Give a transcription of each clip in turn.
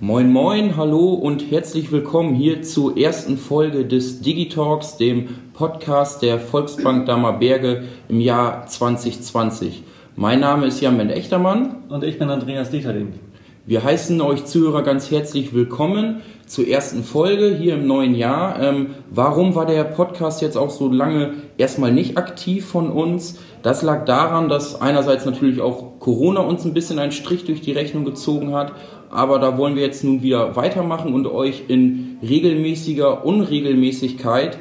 Moin moin, hallo und herzlich willkommen hier zur ersten Folge des Digitalks, dem Podcast der Volksbank Dammerberge im Jahr 2020. Mein Name ist Jan Echtermann. Und ich bin Andreas Dieterling. Wir heißen euch Zuhörer ganz herzlich willkommen zur ersten Folge hier im neuen Jahr. Ähm, warum war der Podcast jetzt auch so lange erstmal nicht aktiv von uns? Das lag daran, dass einerseits natürlich auch Corona uns ein bisschen einen Strich durch die Rechnung gezogen hat aber da wollen wir jetzt nun wieder weitermachen und euch in regelmäßiger Unregelmäßigkeit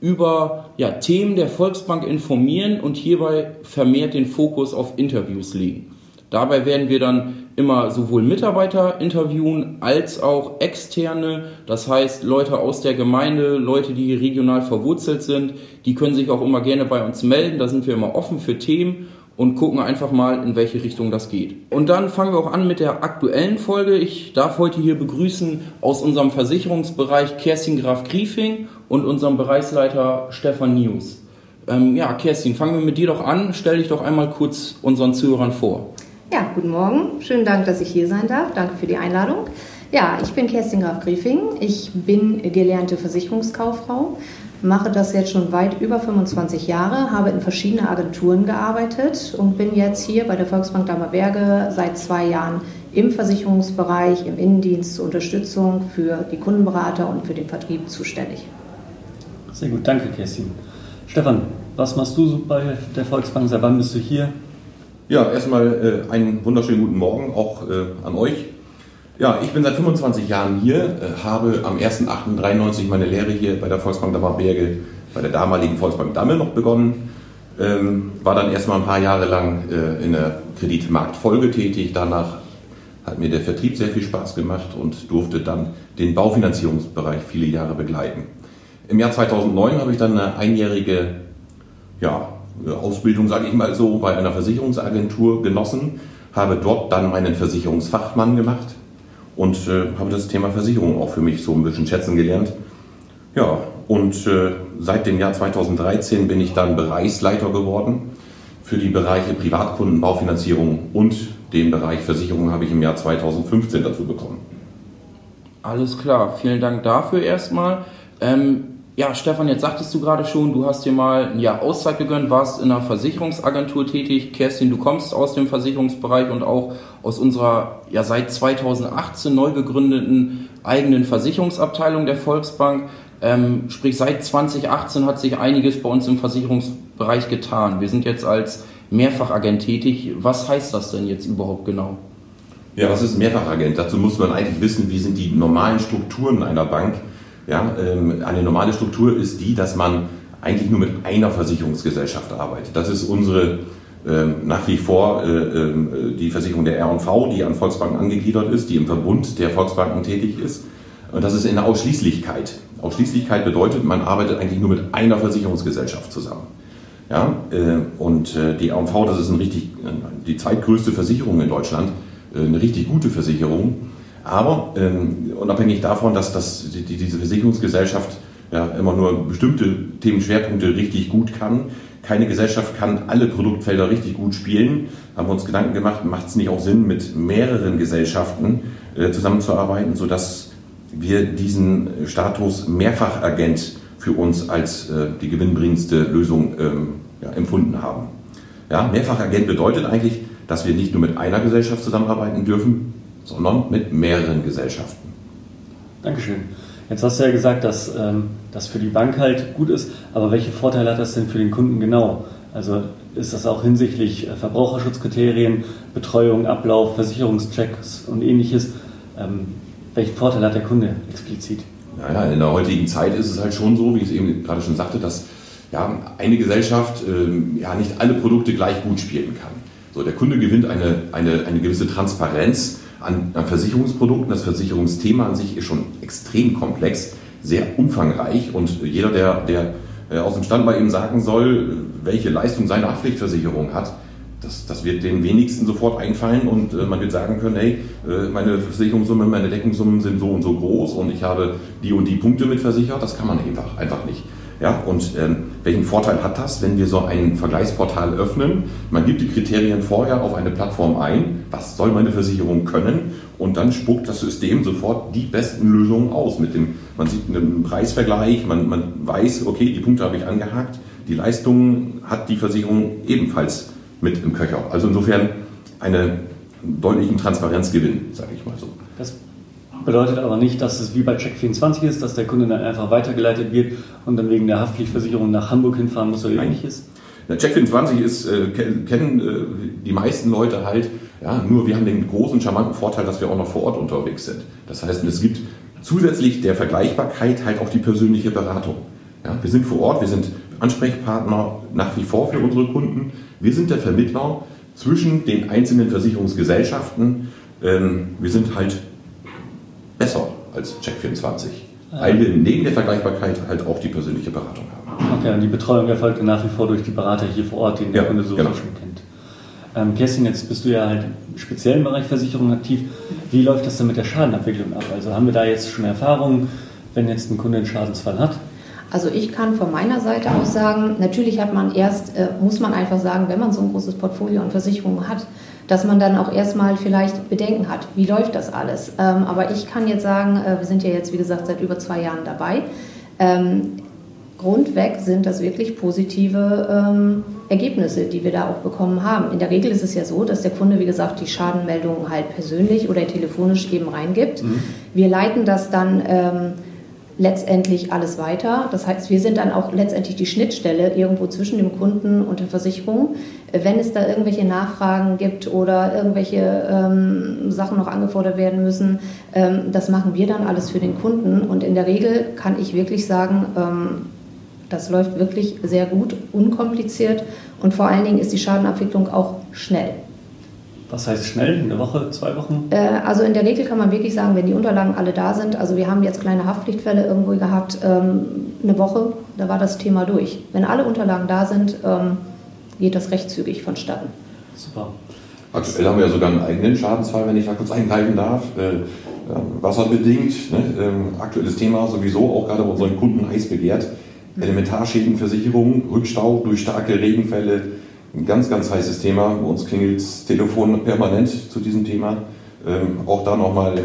über ja, Themen der Volksbank informieren und hierbei vermehrt den Fokus auf Interviews legen. Dabei werden wir dann immer sowohl Mitarbeiter interviewen als auch externe, das heißt Leute aus der Gemeinde, Leute, die regional verwurzelt sind, die können sich auch immer gerne bei uns melden, da sind wir immer offen für Themen und gucken einfach mal, in welche Richtung das geht. Und dann fangen wir auch an mit der aktuellen Folge. Ich darf heute hier begrüßen aus unserem Versicherungsbereich Kerstin Graf Griefing und unserem Bereichsleiter Stefan Nius. Ähm, ja, Kerstin, fangen wir mit dir doch an. Stell dich doch einmal kurz unseren Zuhörern vor. Ja, guten Morgen. Schönen Dank, dass ich hier sein darf. Danke für die Einladung. Ja, ich bin Kerstin Graf Griefing. Ich bin gelernte Versicherungskauffrau mache das jetzt schon weit über 25 Jahre, habe in verschiedenen Agenturen gearbeitet und bin jetzt hier bei der Volksbank Dammerberge seit zwei Jahren im Versicherungsbereich, im Innendienst zur Unterstützung für die Kundenberater und für den Vertrieb zuständig. Sehr gut, danke Kerstin. Stefan, was machst du bei der Volksbank? Seit wann bist du hier? Ja, erstmal äh, einen wunderschönen guten Morgen auch äh, an euch. Ja, ich bin seit 25 Jahren hier, äh, habe am 1.8.93 meine Lehre hier bei der Volksbank Dammerberge, bei der damaligen Volksbank Damme noch begonnen. Ähm, war dann erstmal ein paar Jahre lang äh, in der Kreditmarktfolge tätig. Danach hat mir der Vertrieb sehr viel Spaß gemacht und durfte dann den Baufinanzierungsbereich viele Jahre begleiten. Im Jahr 2009 habe ich dann eine einjährige ja, Ausbildung, sage ich mal so, bei einer Versicherungsagentur genossen, habe dort dann meinen Versicherungsfachmann gemacht und äh, habe das Thema Versicherung auch für mich so ein bisschen schätzen gelernt. Ja, und äh, seit dem Jahr 2013 bin ich dann Bereichsleiter geworden. Für die Bereiche Privatkunden, Baufinanzierung und den Bereich Versicherung habe ich im Jahr 2015 dazu bekommen. Alles klar, vielen Dank dafür erstmal. Ähm, ja, Stefan, jetzt sagtest du gerade schon, du hast dir mal ein Jahr Auszeit gegönnt, warst in einer Versicherungsagentur tätig. Kerstin, du kommst aus dem Versicherungsbereich und auch aus unserer ja seit 2018 neu gegründeten eigenen Versicherungsabteilung der Volksbank. Ähm, sprich, seit 2018 hat sich einiges bei uns im Versicherungsbereich getan. Wir sind jetzt als Mehrfachagent tätig. Was heißt das denn jetzt überhaupt genau? Ja, was ist Mehrfachagent? Dazu muss man eigentlich wissen, wie sind die normalen Strukturen einer Bank ja, ähm, eine normale Struktur ist die, dass man eigentlich nur mit einer Versicherungsgesellschaft arbeitet. Das ist unsere ähm, nach wie vor äh, ähm, die Versicherung der R&V, die an Volksbanken angegliedert ist, die im Verbund der Volksbanken tätig ist. Und das ist in der Ausschließlichkeit. Ausschließlichkeit bedeutet, man arbeitet eigentlich nur mit einer Versicherungsgesellschaft zusammen. Ja, äh, und äh, die R&V, das ist ein richtig, die zweitgrößte Versicherung in Deutschland, eine richtig gute Versicherung. Aber ähm, unabhängig davon, dass, dass die, diese Versicherungsgesellschaft ja, immer nur bestimmte Themenschwerpunkte richtig gut kann, keine Gesellschaft kann alle Produktfelder richtig gut spielen, haben wir uns Gedanken gemacht, macht es nicht auch Sinn, mit mehreren Gesellschaften äh, zusammenzuarbeiten, sodass wir diesen Status Mehrfachagent für uns als äh, die gewinnbringendste Lösung ähm, ja, empfunden haben. Ja, Mehrfachagent bedeutet eigentlich, dass wir nicht nur mit einer Gesellschaft zusammenarbeiten dürfen, sondern mit mehreren Gesellschaften. Dankeschön. Jetzt hast du ja gesagt, dass ähm, das für die Bank halt gut ist, aber welche Vorteile hat das denn für den Kunden genau? Also ist das auch hinsichtlich äh, Verbraucherschutzkriterien, Betreuung, Ablauf, Versicherungschecks und ähnliches? Ähm, welchen Vorteil hat der Kunde explizit? Naja, in der heutigen Zeit ist es halt schon so, wie ich es eben gerade schon sagte, dass ja, eine Gesellschaft ähm, ja nicht alle Produkte gleich gut spielen kann. So, der Kunde gewinnt eine, eine, eine gewisse Transparenz an, an Versicherungsprodukten. Das Versicherungsthema an sich ist schon extrem komplex, sehr umfangreich und jeder, der, der äh, aus dem Stand bei ihm sagen soll, welche Leistung seine Haftpflichtversicherung hat, das, das wird den wenigsten sofort einfallen und äh, man wird sagen können, hey, äh, meine Versicherungssumme, meine Deckungssummen sind so und so groß und ich habe die und die Punkte mit versichert. Das kann man einfach, einfach nicht. Ja, und ähm, welchen Vorteil hat das, wenn wir so ein Vergleichsportal öffnen? Man gibt die Kriterien vorher auf eine Plattform ein, was soll meine Versicherung können? Und dann spuckt das System sofort die besten Lösungen aus. Mit dem, man sieht einen Preisvergleich, man, man weiß, okay, die Punkte habe ich angehakt, die Leistungen hat die Versicherung ebenfalls mit im Köcher. Also insofern einen deutlichen Transparenzgewinn, sage ich mal so. Bedeutet aber nicht, dass es wie bei Check24 ist, dass der Kunde dann einfach weitergeleitet wird und dann wegen der Haftpflichtversicherung nach Hamburg hinfahren muss oder ähnliches? Check24 ist, äh, kennen äh, die meisten Leute halt, ja, nur wir haben den großen, charmanten Vorteil, dass wir auch noch vor Ort unterwegs sind. Das heißt, es gibt zusätzlich der Vergleichbarkeit halt auch die persönliche Beratung. Ja, wir sind vor Ort, wir sind Ansprechpartner nach wie vor für unsere Kunden. Wir sind der Vermittler zwischen den einzelnen Versicherungsgesellschaften. Ähm, wir sind halt besser als Check24, weil wir neben der Vergleichbarkeit halt auch die persönliche Beratung haben. Okay, und die Betreuung erfolgt nach wie vor durch die Berater hier vor Ort, die der Ja, Kunde so genau. schon kennt. Ähm, Kerstin, jetzt bist du ja halt im speziellen Bereich Versicherung aktiv. Wie läuft das denn mit der Schadenabwicklung ab? Also haben wir da jetzt schon Erfahrungen, wenn jetzt ein Kunde einen Schadensfall hat? Also ich kann von meiner Seite aus sagen, natürlich hat man erst, äh, muss man einfach sagen, wenn man so ein großes Portfolio an Versicherungen hat, dass man dann auch erstmal vielleicht Bedenken hat. Wie läuft das alles? Ähm, aber ich kann jetzt sagen, äh, wir sind ja jetzt, wie gesagt, seit über zwei Jahren dabei. Ähm, Grundweg sind das wirklich positive ähm, Ergebnisse, die wir da auch bekommen haben. In der Regel ist es ja so, dass der Kunde, wie gesagt, die Schadenmeldungen halt persönlich oder telefonisch eben reingibt. Wir leiten das dann ähm, letztendlich alles weiter. Das heißt, wir sind dann auch letztendlich die Schnittstelle irgendwo zwischen dem Kunden und der Versicherung. Äh, Wenn es da irgendwelche Nachfragen gibt oder irgendwelche ähm, Sachen noch angefordert werden müssen, ähm, das machen wir dann alles für den Kunden. Und in der Regel kann ich wirklich sagen, ähm, das läuft wirklich sehr gut, unkompliziert und vor allen Dingen ist die Schadenabwicklung auch schnell. Was heißt schnell? Eine Woche, zwei Wochen? Äh, Also in der Regel kann man wirklich sagen, wenn die Unterlagen alle da sind, also wir haben jetzt kleine Haftpflichtfälle irgendwo gehabt, ähm, eine Woche, da war das Thema durch. Wenn alle Unterlagen da sind, ähm, geht das recht zügig vonstatten. Super. Aktuell haben wir ja sogar einen eigenen Schadensfall, wenn ich da kurz eingreifen darf. Äh, äh, wasserbedingt, ne? ähm, aktuelles Thema sowieso, auch gerade bei unseren Kunden heiß begehrt. Elementarschädenversicherung, Rückstau durch starke Regenfälle, ein ganz, ganz heißes Thema. Bei uns klingelt das Telefon permanent zu diesem Thema. Ähm, auch da nochmal,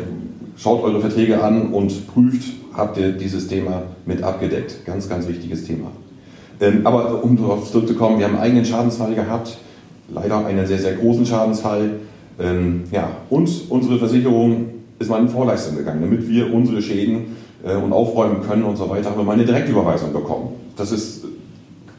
schaut eure Verträge an und prüft, habt ihr dieses Thema mit abgedeckt. Ganz, ganz wichtiges Thema. Ähm, aber um darauf zurückzukommen, wir haben einen eigenen Schadensfall gehabt, leider einen sehr, sehr großen Schadensfall. Ähm, ja, und unsere Versicherung ist mal in Vorleistung gegangen, damit wir unsere Schäden äh, und aufräumen können und so weiter, haben wir mal eine Direktüberweisung bekommen. Das ist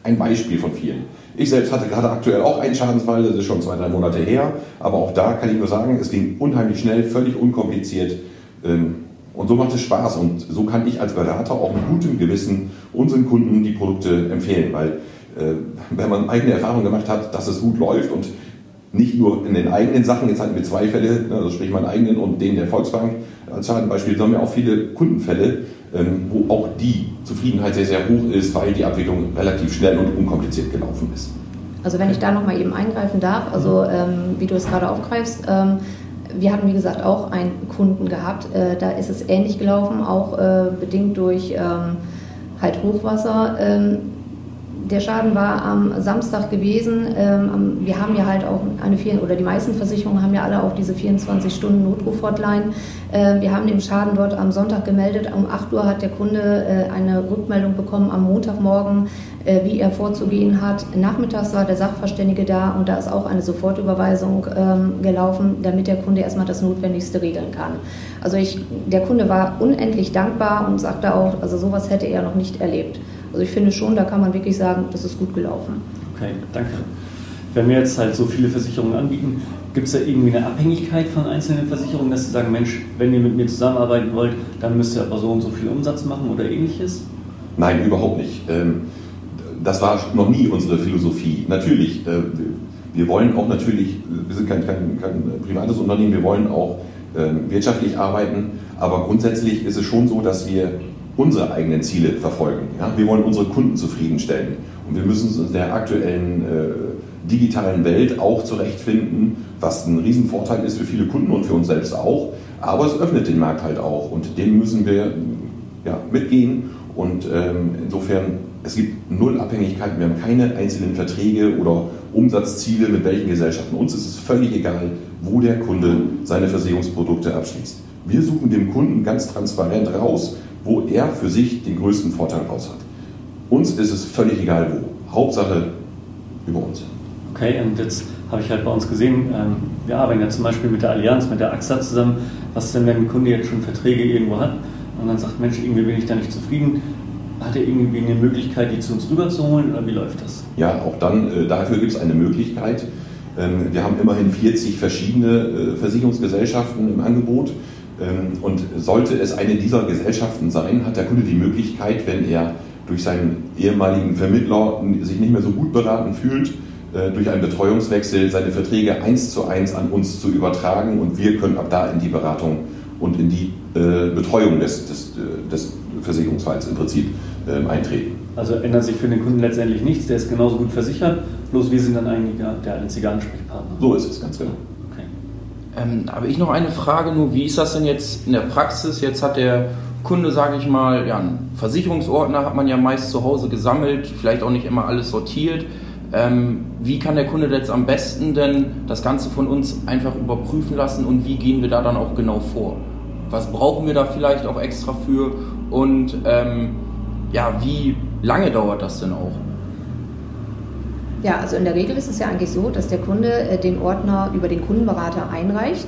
ein Beispiel von vielen. Ich selbst hatte gerade aktuell auch einen Schadensfall, das ist schon zwei, drei Monate her, aber auch da kann ich nur sagen, es ging unheimlich schnell, völlig unkompliziert. Ähm, und so macht es Spaß und so kann ich als Berater auch mit gutem Gewissen unseren Kunden die Produkte empfehlen, weil äh, wenn man eigene Erfahrung gemacht hat, dass es gut läuft und nicht nur in den eigenen Sachen, jetzt hatten wir zwei Fälle, ne, also sprich meinen eigenen und den der Volksbank als Schadenbeispiel, sondern wir auch viele Kundenfälle, wo auch die Zufriedenheit sehr, sehr hoch ist, weil die Abwicklung relativ schnell und unkompliziert gelaufen ist. Also wenn ich da nochmal eben eingreifen darf, also ähm, wie du es gerade aufgreifst, ähm, wir hatten wie gesagt auch einen Kunden gehabt, äh, da ist es ähnlich gelaufen, auch äh, bedingt durch ähm, halt Hochwasser. Der Schaden war am Samstag gewesen. Ähm, wir haben ja halt auch eine vier oder die meisten Versicherungen haben ja alle auch diese 24 Stunden Notruf-Hotline. Äh, wir haben den Schaden dort am Sonntag gemeldet. Um 8 Uhr hat der Kunde äh, eine Rückmeldung bekommen am Montagmorgen, äh, wie er vorzugehen hat. Nachmittags war der Sachverständige da und da ist auch eine Sofortüberweisung ähm, gelaufen, damit der Kunde erstmal das Notwendigste regeln kann. Also ich, der Kunde war unendlich dankbar und sagte auch, also sowas hätte er noch nicht erlebt. Also ich finde schon, da kann man wirklich sagen, das ist gut gelaufen. Okay, danke. Wenn wir jetzt halt so viele Versicherungen anbieten, gibt es da irgendwie eine Abhängigkeit von einzelnen Versicherungen, dass sie sagen, Mensch, wenn ihr mit mir zusammenarbeiten wollt, dann müsst ihr aber so und so viel Umsatz machen oder ähnliches? Nein, überhaupt nicht. Ähm, Das war noch nie unsere Philosophie. Natürlich, äh, wir wollen auch natürlich, wir sind kein, kein, kein privates Unternehmen, wir wollen auch ähm, wirtschaftlich arbeiten, aber grundsätzlich ist es schon so, dass wir unsere eigenen Ziele verfolgen. Ja? Wir wollen unsere Kunden zufriedenstellen und wir müssen uns in der aktuellen äh, digitalen Welt auch zurechtfinden, was ein Riesenvorteil ist für viele Kunden und für uns selbst auch. Aber es öffnet den Markt halt auch und dem müssen wir ja, mitgehen und ähm, insofern es gibt null Abhängigkeiten, wir haben keine einzelnen Verträge oder Umsatzziele mit welchen Gesellschaften. Uns ist es völlig egal, wo der Kunde seine Versicherungsprodukte abschließt. Wir suchen dem Kunden ganz transparent raus, wo er für sich den größten Vorteil raus hat. Uns ist es völlig egal wo. Hauptsache über uns. Okay, und jetzt habe ich halt bei uns gesehen, ähm, wir arbeiten ja zum Beispiel mit der Allianz, mit der AXA zusammen. Was ist denn, wenn ein Kunde jetzt schon Verträge irgendwo hat und dann sagt, Mensch, irgendwie bin ich da nicht zufrieden? Hat er irgendwie eine Möglichkeit, die zu uns rüberzuholen oder wie läuft das? Ja, auch dann, äh, dafür gibt es eine Möglichkeit. Ähm, wir haben immerhin 40 verschiedene äh, Versicherungsgesellschaften im Angebot. Ähm, und sollte es eine dieser Gesellschaften sein, hat der Kunde die Möglichkeit, wenn er durch seinen ehemaligen Vermittler sich nicht mehr so gut beraten fühlt, äh, durch einen Betreuungswechsel seine Verträge eins zu eins an uns zu übertragen und wir können ab da in die Beratung und in die Betreuung des, des, des Versicherungsfalls im Prinzip ähm, eintreten. Also ändert sich für den Kunden letztendlich nichts, der ist genauso gut versichert, bloß wir sind dann eigentlich der einzige Ansprechpartner. So ist es, ganz genau. Ähm, habe ich noch eine Frage, nur wie ist das denn jetzt in der Praxis? Jetzt hat der Kunde, sage ich mal, ja, einen Versicherungsordner hat man ja meist zu Hause gesammelt, vielleicht auch nicht immer alles sortiert. Ähm, wie kann der Kunde jetzt am besten denn das Ganze von uns einfach überprüfen lassen und wie gehen wir da dann auch genau vor? Was brauchen wir da vielleicht auch extra für und ähm, ja, wie lange dauert das denn auch? Ja, also in der Regel ist es ja eigentlich so, dass der Kunde äh, den Ordner über den Kundenberater einreicht.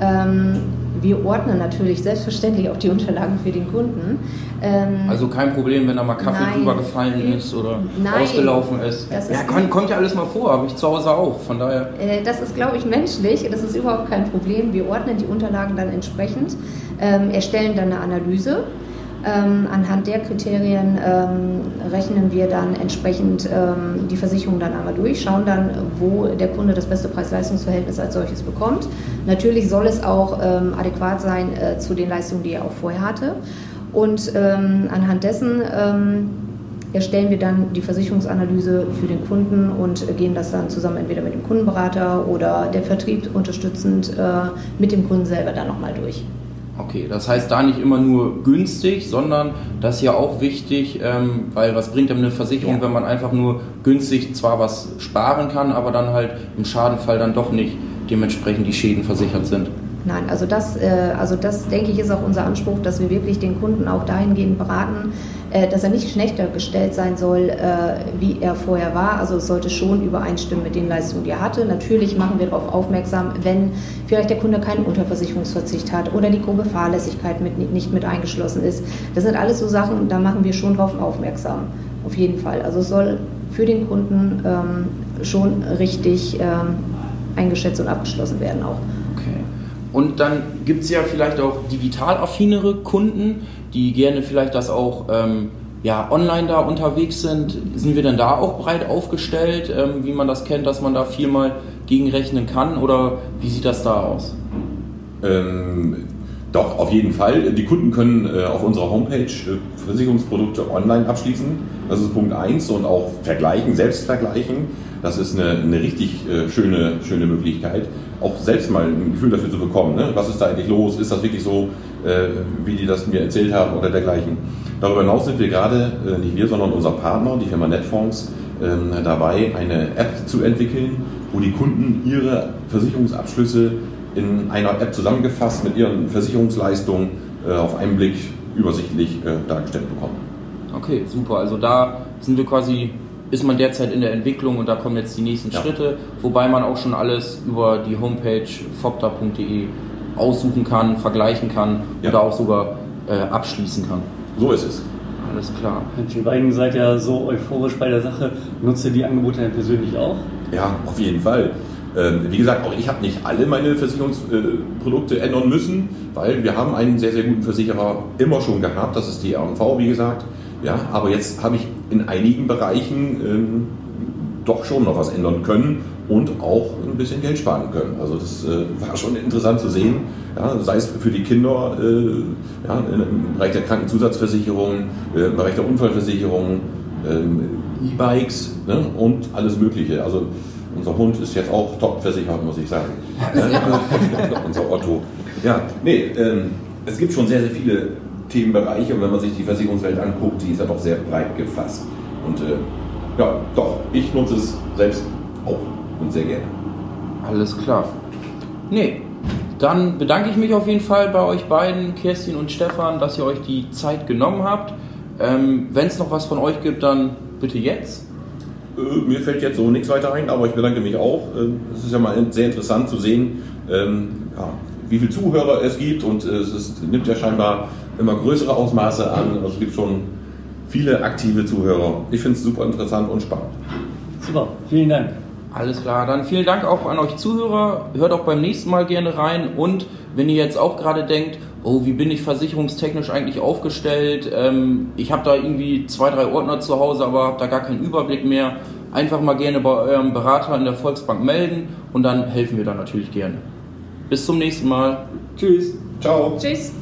Ähm, wir ordnen natürlich selbstverständlich auch die Unterlagen für den Kunden. Ähm, also kein Problem, wenn da mal Kaffee nein, drüber gefallen ist oder nein, ausgelaufen ist. ist ja, kommt, kommt, ja alles mal vor, habe ich zu Hause auch. Von daher. Äh, das ist, glaube ich, menschlich. Das ist überhaupt kein Problem. Wir ordnen die Unterlagen dann entsprechend, ähm, erstellen dann eine Analyse ähm, anhand der Kriterien ähm, rechnen wir dann entsprechend ähm, die Versicherung dann einmal durch, schauen dann, wo der Kunde das beste Preis-Leistungs-Verhältnis als solches bekommt. Natürlich soll es auch ähm, adäquat sein äh, zu den Leistungen, die er auch vorher hatte. Und ähm, anhand dessen ähm, erstellen wir dann die Versicherungsanalyse für den Kunden und gehen das dann zusammen entweder mit dem Kundenberater oder der Vertrieb unterstützend äh, mit dem Kunden selber dann nochmal durch. Okay, das heißt da nicht immer nur günstig, sondern das ist ja auch wichtig, ähm, weil was bringt einem eine Versicherung, ja. wenn man einfach nur günstig zwar was sparen kann, aber dann halt im Schadenfall dann doch nicht dementsprechend die Schäden versichert sind. Nein, also das, äh, also das denke ich ist auch unser Anspruch, dass wir wirklich den Kunden auch dahingehend beraten, äh, dass er nicht schlechter gestellt sein soll, äh, wie er vorher war. Also es sollte schon übereinstimmen mit den Leistungen, die er hatte. Natürlich machen wir darauf aufmerksam, wenn vielleicht der Kunde keinen Unterversicherungsverzicht hat oder die grobe Fahrlässigkeit mit, nicht mit eingeschlossen ist. Das sind alles so Sachen, da machen wir schon darauf aufmerksam. Auf jeden Fall. Also es soll für den Kunden ähm, schon richtig ähm, eingeschätzt und abgeschlossen werden auch. Und dann gibt es ja vielleicht auch digital affinere Kunden, die gerne vielleicht das auch ähm, ja, online da unterwegs sind. Sind wir denn da auch breit aufgestellt, ähm, wie man das kennt, dass man da viel mal gegenrechnen kann? Oder wie sieht das da aus? Ähm, doch, auf jeden Fall. Die Kunden können äh, auf unserer Homepage äh, Versicherungsprodukte online abschließen. Das ist Punkt 1 und auch vergleichen, selbst vergleichen. Das ist eine, eine richtig äh, schöne, schöne Möglichkeit, auch selbst mal ein Gefühl dafür zu bekommen. Ne? Was ist da eigentlich los? Ist das wirklich so, äh, wie die das mir erzählt haben oder dergleichen? Darüber hinaus sind wir gerade, äh, nicht wir, sondern unser Partner, die Firma Netfonds, ähm, dabei, eine App zu entwickeln, wo die Kunden ihre Versicherungsabschlüsse in einer App zusammengefasst mit ihren Versicherungsleistungen äh, auf einen Blick übersichtlich äh, dargestellt bekommen. Okay, super. Also da sind wir quasi ist man derzeit in der Entwicklung und da kommen jetzt die nächsten ja. Schritte, wobei man auch schon alles über die Homepage fopta.de aussuchen kann, vergleichen kann ja. oder auch sogar äh, abschließen kann. So ist es. Alles klar. Mensch, ihr beiden seid ja so euphorisch bei der Sache. Nutzt ihr die Angebote denn persönlich auch? Ja, auf jeden Fall. Ähm, wie gesagt, auch ich habe nicht alle meine Versicherungsprodukte äh, ändern müssen, weil wir haben einen sehr, sehr guten Versicherer immer schon gehabt. Das ist die R&V, wie gesagt. Ja, aber jetzt habe ich in einigen Bereichen ähm, doch schon noch was ändern können und auch ein bisschen Geld sparen können. Also das äh, war schon interessant zu sehen, ja, sei es für die Kinder äh, ja, im Bereich der Krankenzusatzversicherung, äh, im Bereich der Unfallversicherung, ähm, E-Bikes ne, und alles Mögliche. Also unser Hund ist jetzt auch top versichert, muss ich sagen. unser Otto. Ja, nee, ähm, es gibt schon sehr, sehr viele Themenbereiche und wenn man sich die Versicherungswelt anguckt, die ist ja doch sehr breit gefasst. Und äh, ja, doch, ich nutze es selbst auch und sehr gerne. Alles klar. Nee, dann bedanke ich mich auf jeden Fall bei euch beiden, Kerstin und Stefan, dass ihr euch die Zeit genommen habt. Ähm, Wenn es noch was von euch gibt, dann bitte jetzt. Äh, Mir fällt jetzt so nichts weiter ein, aber ich bedanke mich auch. Ähm, Es ist ja mal sehr interessant zu sehen, ähm, ja, wie viele Zuhörer es gibt und äh, es ist, nimmt ja scheinbar immer größere Ausmaße an. Also es gibt schon viele aktive Zuhörer. Ich finde es super interessant und spannend. Super, vielen Dank. Alles klar, dann vielen Dank auch an euch Zuhörer. Hört auch beim nächsten Mal gerne rein. Und wenn ihr jetzt auch gerade denkt, oh, wie bin ich versicherungstechnisch eigentlich aufgestellt? Ähm, ich habe da irgendwie zwei, drei Ordner zu Hause, aber habe da gar keinen Überblick mehr. Einfach mal gerne bei eurem Berater in der Volksbank melden und dann helfen wir da natürlich gerne. Bis zum nächsten Mal. Tschüss. Ciao. Tschüss.